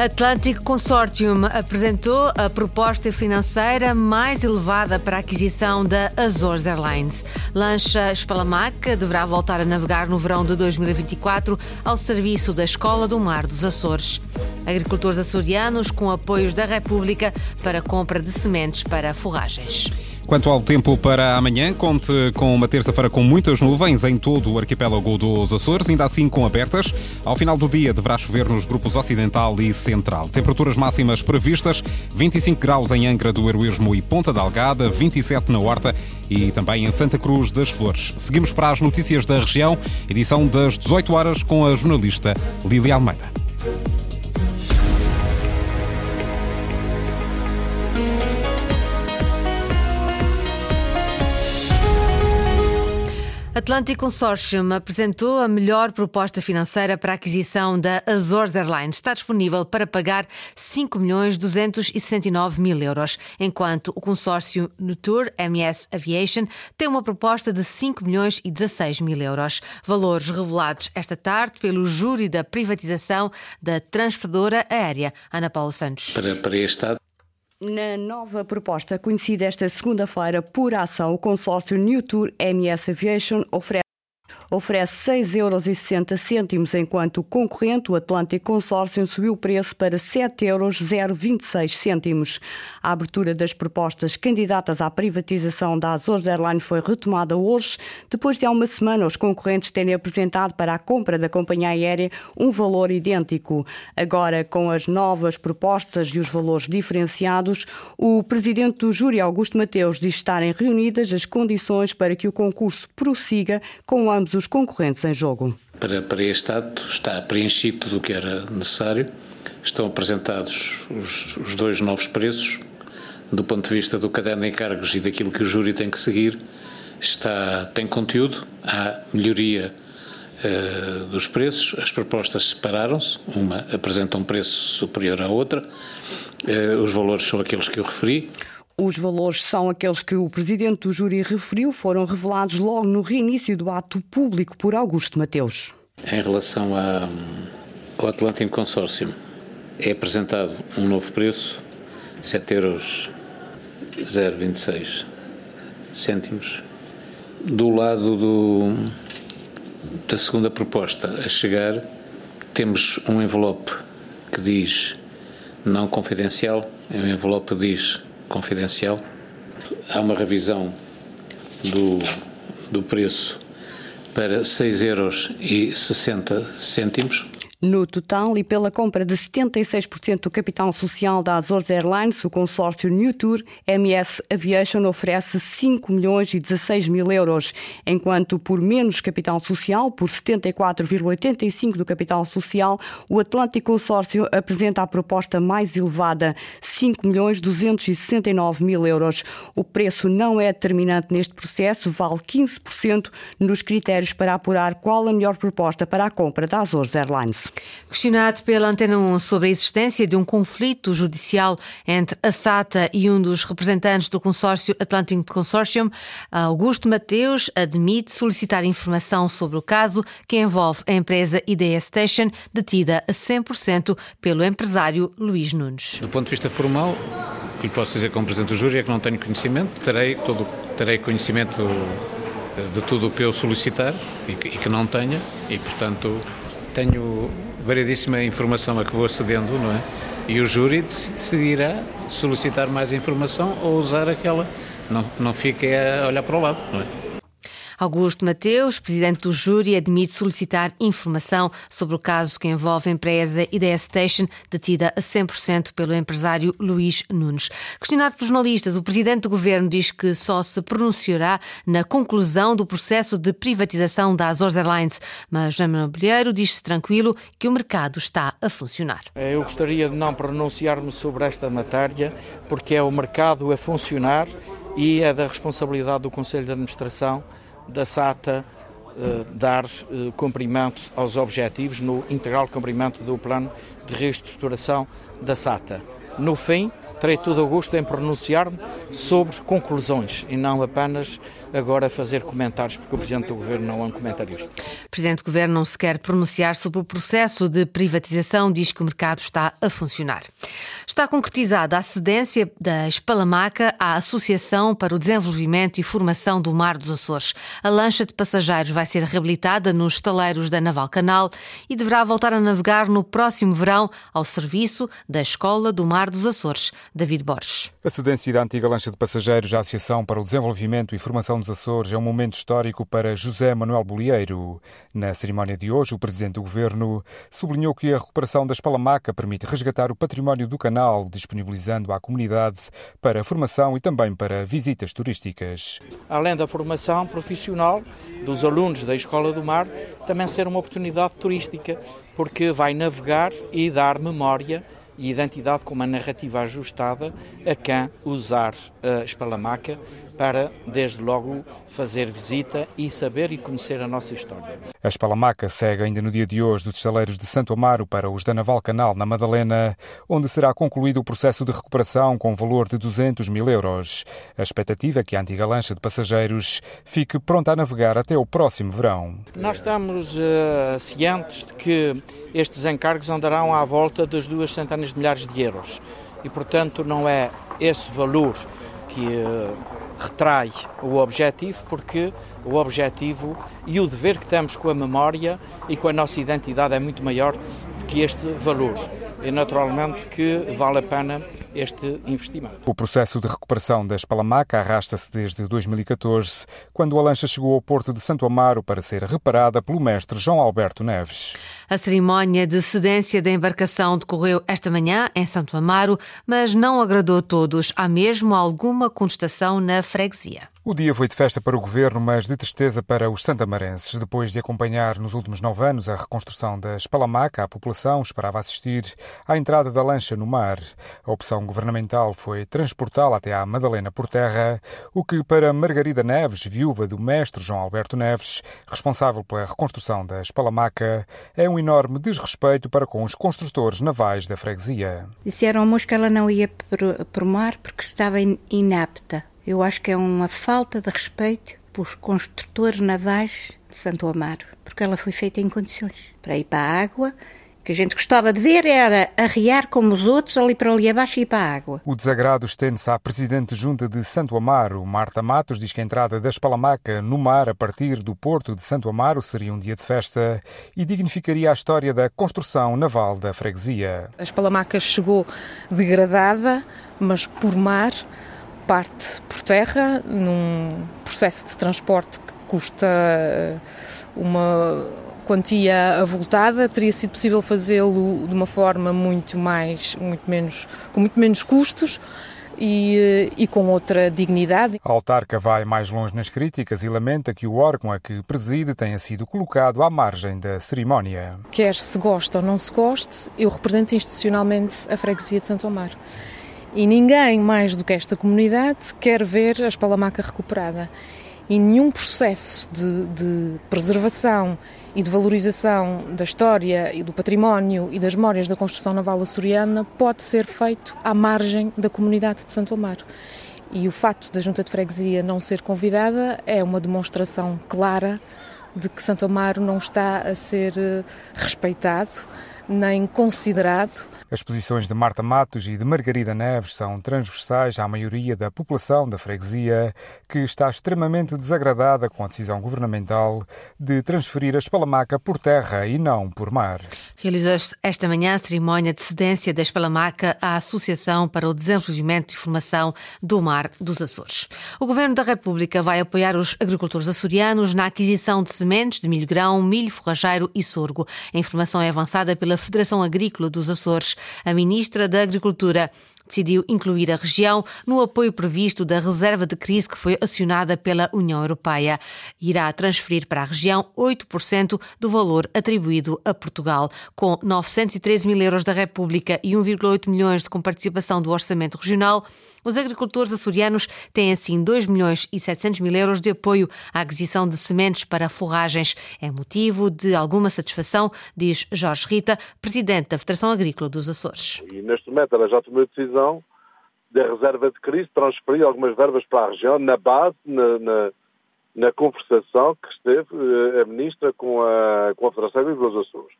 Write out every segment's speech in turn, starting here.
Atlântico Consortium apresentou a proposta financeira mais elevada para a aquisição da Azores Airlines. Lancha Espalamac deverá voltar a navegar no verão de 2024 ao serviço da Escola do Mar dos Açores. Agricultores açorianos com apoios da República para compra de sementes para forragens. Quanto ao tempo para amanhã, conte com uma terça-feira com muitas nuvens em todo o arquipélago dos Açores, ainda assim com abertas. Ao final do dia deverá chover nos grupos ocidental e central. Temperaturas máximas previstas: 25 graus em Angra do Heroísmo e Ponta da Algada, 27 na Horta e também em Santa Cruz das Flores. Seguimos para as notícias da região, edição das 18 horas com a jornalista Lília Almeida. Atlantic Consortium apresentou a melhor proposta financeira para a aquisição da Azores Airlines. Está disponível para pagar 5 milhões 269 mil euros, enquanto o consórcio Nutur MS Aviation tem uma proposta de 5 milhões e 16 mil euros. Valores revelados esta tarde pelo júri da privatização da transportadora aérea Ana Paula Santos. Para, para este Estado, na nova proposta conhecida esta segunda-feira por ação, o consórcio New Tour MS Aviation oferece oferece 6,60 euros, enquanto o concorrente, o Atlântico Consórcio, subiu o preço para 7,026 euros. A abertura das propostas candidatas à privatização da Azores Airline foi retomada hoje, depois de há uma semana os concorrentes terem apresentado para a compra da companhia aérea um valor idêntico. Agora, com as novas propostas e os valores diferenciados, o presidente do júri, Augusto Mateus, diz estarem reunidas as condições para que o concurso prossiga com ambos os concorrentes em jogo. Para, para este ato está preenchido tudo o que era necessário, estão apresentados os, os dois novos preços, do ponto de vista do caderno de encargos e daquilo que o júri tem que seguir, está, tem conteúdo, há melhoria uh, dos preços, as propostas separaram-se, uma apresenta um preço superior à outra, uh, os valores são aqueles que eu referi. Os valores são aqueles que o presidente do júri referiu, foram revelados logo no reinício do ato público por Augusto Mateus. Em relação a, ao Atlântico Consórcio, é apresentado um novo preço, 7 euros 026 cêntimos. Do lado do, da segunda proposta a chegar, temos um envelope que diz não confidencial, é um envelope que diz confidencial. Há uma revisão do, do preço para 6,60 euros no total, e pela compra de 76% do capital social da Azores Airlines, o consórcio New Tour MS Aviation oferece 5 milhões e 16 mil euros, enquanto por menos capital social, por 74,85% do capital social, o Atlântico Consórcio apresenta a proposta mais elevada, 5 milhões 269 mil euros. O preço não é determinante neste processo, vale 15% nos critérios para apurar qual a melhor proposta para a compra da Azores Airlines. Questionado pela Antena 1 sobre a existência de um conflito judicial entre a SATA e um dos representantes do consórcio Atlantic Consortium, Augusto Mateus admite solicitar informação sobre o caso que envolve a empresa Idea Station, detida a 100% pelo empresário Luís Nunes. Do ponto de vista formal, o que posso dizer como Presidente do Júri é que não tenho conhecimento, terei, todo, terei conhecimento de tudo o que eu solicitar e que, e que não tenha, e portanto tenho variedíssima informação a que vou acedendo, não é? E o júri decidirá solicitar mais informação ou usar aquela. Não, não fique a olhar para o lado, não é? Augusto Mateus, presidente do júri, admite solicitar informação sobre o caso que envolve a empresa Ideia Station, detida a 100% pelo empresário Luís Nunes. Questionado pelo jornalista, o presidente do governo diz que só se pronunciará na conclusão do processo de privatização da Azores Airlines, mas Jean Manuel diz-se tranquilo que o mercado está a funcionar. Eh, eu gostaria de não pronunciar-me sobre esta matéria, porque é o mercado a funcionar e é da responsabilidade do Conselho de Administração da SATA eh, dar eh, cumprimento aos objetivos no integral cumprimento do plano de reestruturação da SATA. No fim, terei todo o gosto em pronunciar-me sobre conclusões e não apenas agora fazer comentários, porque o Presidente do Governo não é um comentarista. O Presidente do Governo não se quer pronunciar sobre o processo de privatização, diz que o mercado está a funcionar. Está concretizada a cedência da Espalamaca à Associação para o Desenvolvimento e Formação do Mar dos Açores. A lancha de passageiros vai ser reabilitada nos estaleiros da Naval Canal e deverá voltar a navegar no próximo verão ao serviço da Escola do Mar dos Açores. David Borges. A cedência da antiga lancha de passageiros à Associação para o Desenvolvimento e Formação dos Açores é um momento histórico para José Manuel Bolieiro. Na cerimónia de hoje, o Presidente do Governo sublinhou que a recuperação da Espalamaca permite resgatar o património do canal, disponibilizando à comunidade para formação e também para visitas turísticas. Além da formação profissional dos alunos da Escola do Mar, também ser uma oportunidade turística, porque vai navegar e dar memória e identidade com uma narrativa ajustada a quem usar a espalamaca para, desde logo, fazer visita e saber e conhecer a nossa história. A espalamaca segue ainda no dia de hoje dos estaleiros de Santo Amaro para os da Naval Canal, na Madalena, onde será concluído o processo de recuperação com valor de 200 mil euros. A expectativa é que a antiga lancha de passageiros fique pronta a navegar até o próximo verão. Nós estamos uh, cientes de que estes encargos andarão à volta das duas centenas de milhares de euros e, portanto, não é esse valor que uh, retrai o objetivo, porque o objetivo e o dever que temos com a memória e com a nossa identidade é muito maior do que este valor. E naturalmente que vale a pena este investimento. O processo de recuperação da Espalamaca arrasta-se desde 2014, quando a lancha chegou ao porto de Santo Amaro para ser reparada pelo mestre João Alberto Neves. A cerimónia de cedência da embarcação decorreu esta manhã em Santo Amaro, mas não agradou a todos. Há mesmo alguma contestação na freguesia. O dia foi de festa para o governo, mas de tristeza para os santamarenses. Depois de acompanhar nos últimos nove anos a reconstrução da Espalamaca, a população esperava assistir à entrada da lancha no mar. A opção governamental foi transportá-la até à Madalena por terra, o que para Margarida Neves, viúva do mestre João Alberto Neves, responsável pela reconstrução da Espalamaca, é um enorme desrespeito para com os construtores navais da freguesia. Disseram-nos que ela não ia por, por mar porque estava inapta. Eu acho que é uma falta de respeito pelos construtores navais de Santo Amaro, porque ela foi feita em condições para ir para a água. O que a gente gostava de ver era arriar como os outros ali para ali abaixo e para a água. O desagrado estende-se à Presidente Junta de Santo Amaro. Marta Matos diz que a entrada da Espalamaca no mar a partir do porto de Santo Amaro seria um dia de festa e dignificaria a história da construção naval da freguesia. A Espalamaca chegou degradada, mas por mar parte por terra, num processo de transporte que custa eh, uma quantia avultada, teria sido possível fazê-lo de uma forma muito mais, muito menos, com muito menos custos. E, e, com outra dignidade. A autarca vai mais longe nas críticas e lamenta que o órgão a que preside tenha sido colocado à margem da cerimónia. Quer se goste ou não se goste, eu represento institucionalmente a freguesia de Santo Amaro. E ninguém mais do que esta comunidade quer ver a espalamaca recuperada. E nenhum processo de, de preservação e de valorização da história e do património e das memórias da construção naval açoriana pode ser feito à margem da comunidade de Santo Amaro. E o facto da Junta de Freguesia não ser convidada é uma demonstração clara de que Santo Amaro não está a ser eh, respeitado nem considerado as posições de Marta Matos e de Margarida Neves são transversais à maioria da população da freguesia, que está extremamente desagradada com a decisão governamental de transferir a Espalamaca por terra e não por mar. Realizou-se esta manhã a cerimónia de cedência da Espalamaca à Associação para o Desenvolvimento e Formação do Mar dos Açores. O Governo da República vai apoiar os agricultores açorianos na aquisição de sementes de milho grão, milho forrageiro e sorgo. A informação é avançada pela Federação Agrícola dos Açores. A ministra da Agricultura decidiu incluir a região no apoio previsto da reserva de crise que foi acionada pela União Europeia. Irá transferir para a região 8% do valor atribuído a Portugal, com 913 mil euros da República e 1,8 milhões de comparticipação do orçamento regional. Os agricultores açorianos têm assim 2 milhões e 700 mil euros de apoio à aquisição de sementes para forragens. É motivo de alguma satisfação, diz Jorge Rita, presidente da Federação Agrícola dos Açores. E neste momento ela já tomou a decisão da reserva de crise, transferir algumas verbas para a região, na base, na, na, na conversação que esteve uh, a Ministra com a, com a Federação dos Açores.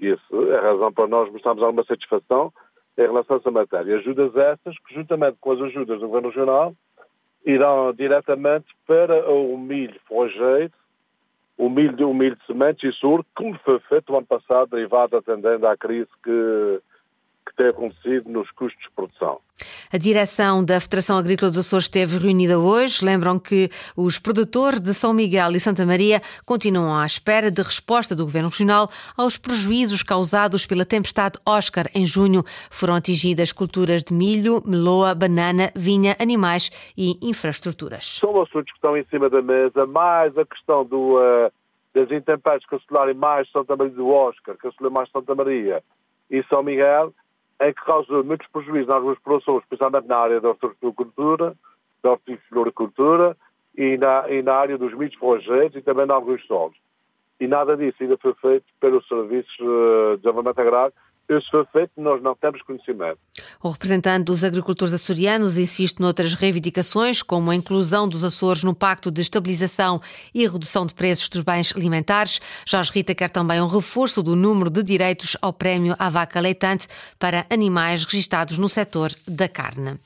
Isso é a razão para nós mostrarmos alguma satisfação em relação a essa matéria. Ajudas essas que, juntamente com as ajudas do Governo Regional, irão diretamente para o milho forageiro, o milho, o milho de sementes e sur, como foi feito o ano passado, derivado atendendo à crise que que tem acontecido nos custos de produção. A direção da Federação Agrícola dos Açores esteve reunida hoje. Lembram que os produtores de São Miguel e Santa Maria continuam à espera de resposta do Governo Regional aos prejuízos causados pela tempestade Oscar em junho. Foram atingidas culturas de milho, meloa, banana, vinha, animais e infraestruturas. São assuntos que estão em cima da mesa, mais a questão do, uh, das intempéries que assolarem mais Santa Maria do Oscar, assolarem mais Santa Maria e São Miguel, em que causa muitos prejuízos nas duas produções, especialmente na área da horticultura, da hortifloricultura e na, e na área dos milhos forrageiros e também em alguns solos. E nada disso ainda foi feito pelos serviços de desenvolvimento agrário isso foi feito, nós não temos conhecimento. O representante dos agricultores açorianos insiste noutras reivindicações, como a inclusão dos Açores no Pacto de Estabilização e Redução de Preços dos Bens Alimentares. Jorge Rita quer também um reforço do número de direitos ao prémio à vaca leitante para animais registados no setor da carne.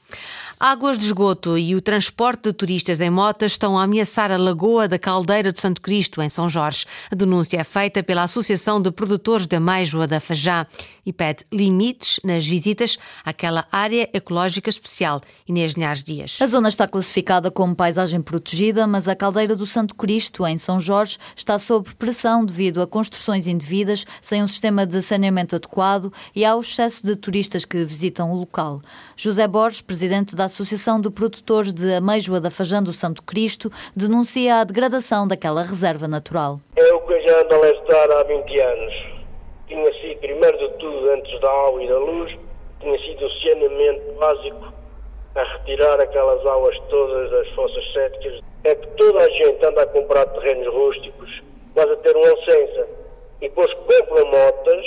Águas de esgoto e o transporte de turistas em motas estão a ameaçar a Lagoa da Caldeira do Santo Cristo, em São Jorge. A denúncia é feita pela Associação de Produtores da Maijoa da Fajá e pede limites nas visitas àquela área ecológica especial. Inês Linhares Dias. A zona está classificada como paisagem protegida, mas a Caldeira do Santo Cristo, em São Jorge, está sob pressão devido a construções indevidas, sem um sistema de saneamento adequado e ao excesso de turistas que visitam o local. José Borges, presidente da Associação de Produtores de Ameijoa da Fajã do Santo Cristo denuncia a degradação daquela reserva natural. É o que eu já ando a alertar há 20 anos. Tinha sido, primeiro de tudo, antes da água e da luz, tinha sido o saneamento básico a retirar aquelas águas todas das fossas céticas. É que toda a gente anda a comprar terrenos rústicos, quase a ter uma licença, e depois compra motas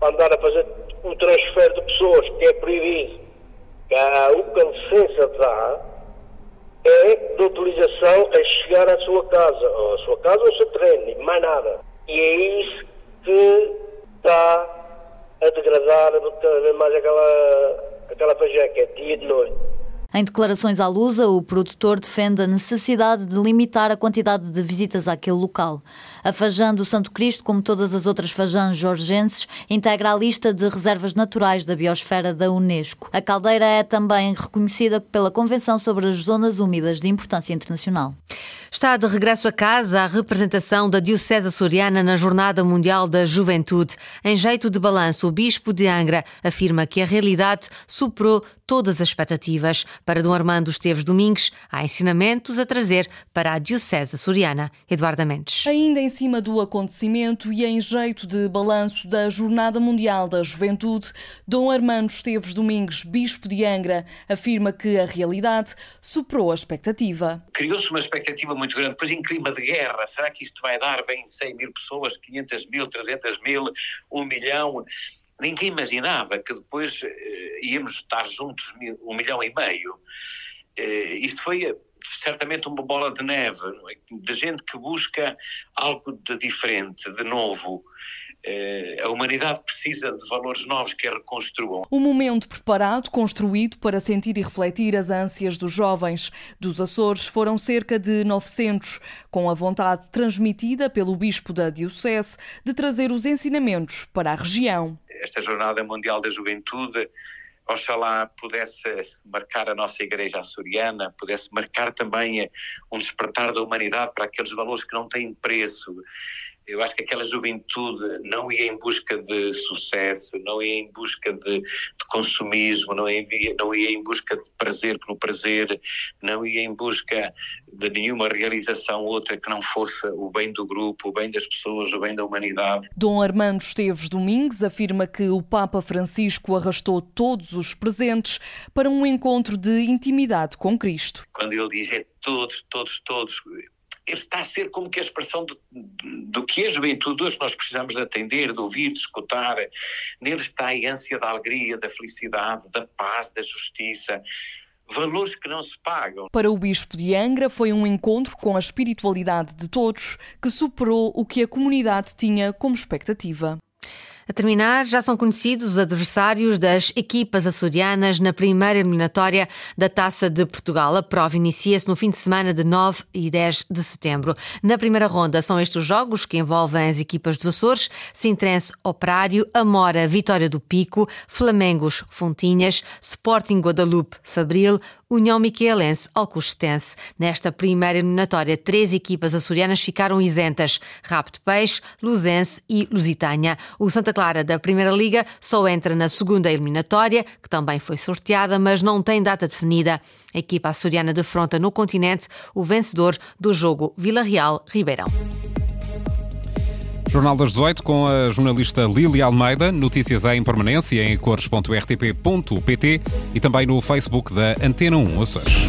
para andar a fazer o transfer de pessoas, que é proibido que a licença dá é de utilização a chegar à sua casa, ou à sua casa ou ao seu terreno, e mais nada. E é isso mais aquela, aquela é dia de noite. Em declarações à Lusa, o produtor defende a necessidade de limitar a quantidade de visitas àquele local. A Fajã do Santo Cristo, como todas as outras fajãs jorgenses, integra a lista de reservas naturais da biosfera da Unesco. A caldeira é também reconhecida pela Convenção sobre as Zonas Úmidas de Importância Internacional. Está de regresso a casa a representação da Diocese Açoriana na Jornada Mundial da Juventude. Em jeito de balanço, o Bispo de Angra afirma que a realidade superou todas as expectativas. Para Dom Armando Esteves Domingues, há ensinamentos a trazer para a Diocese Açoriana. Eduardo Mendes. Ainda em cima do acontecimento e em jeito de balanço da Jornada Mundial da Juventude, Dom Armando Esteves Domingues, Bispo de Angra, afirma que a realidade superou a expectativa. Criou-se uma expectativa muito grande, pois em clima de guerra, será que isto vai dar? Vem 100 mil pessoas, 500 mil, 300 mil, 1 milhão ninguém imaginava que depois uh, íamos estar juntos um milhão e meio. Uh, isto foi certamente uma bola de neve, é? de gente que busca algo de diferente, de novo. Uh, a humanidade precisa de valores novos que a reconstruam. Um momento preparado, construído para sentir e refletir as ânsias dos jovens. Dos Açores foram cerca de 900, com a vontade transmitida pelo Bispo da Diocese de trazer os ensinamentos para a região esta Jornada Mundial da Juventude, oxalá pudesse marcar a nossa Igreja Açoriana, pudesse marcar também um despertar da humanidade para aqueles valores que não têm preço eu acho que aquela juventude não ia em busca de sucesso, não ia em busca de, de consumismo, não ia, não ia em busca de prazer pelo prazer, não ia em busca de nenhuma realização outra que não fosse o bem do grupo, o bem das pessoas, o bem da humanidade. Dom Armando Esteves Domingues afirma que o Papa Francisco arrastou todos os presentes para um encontro de intimidade com Cristo. Quando ele diz é todos, todos, todos, está a ser como que a expressão do, que a juventude hoje nós precisamos de atender, de ouvir, de escutar. Nele está a ânsia da alegria, da felicidade, da paz, da justiça valores que não se pagam. Para o Bispo de Angra foi um encontro com a espiritualidade de todos que superou o que a comunidade tinha como expectativa. A terminar, já são conhecidos os adversários das equipas açorianas na primeira eliminatória da Taça de Portugal. A prova inicia-se no fim de semana de 9 e 10 de setembro. Na primeira ronda são estes os jogos que envolvem as equipas dos Açores, Sintrense Operário, Amora Vitória do Pico, Flamengos Fontinhas, Sporting Guadalupe Fabril, União Miquelense Alcostense. Nesta primeira eliminatória, três equipas açorianas ficaram isentas: Rapto Peixe, Luzense e Lusitânia. O Santa Clara da Primeira Liga só entra na segunda eliminatória, que também foi sorteada, mas não tem data definida. A equipa açoriana defronta no continente o vencedor do jogo Vila Real Ribeirão. Jornal das 18 com a jornalista Lili Almeida, notícias em permanência em cores.rtp.pt e também no Facebook da Antena 1 Açores.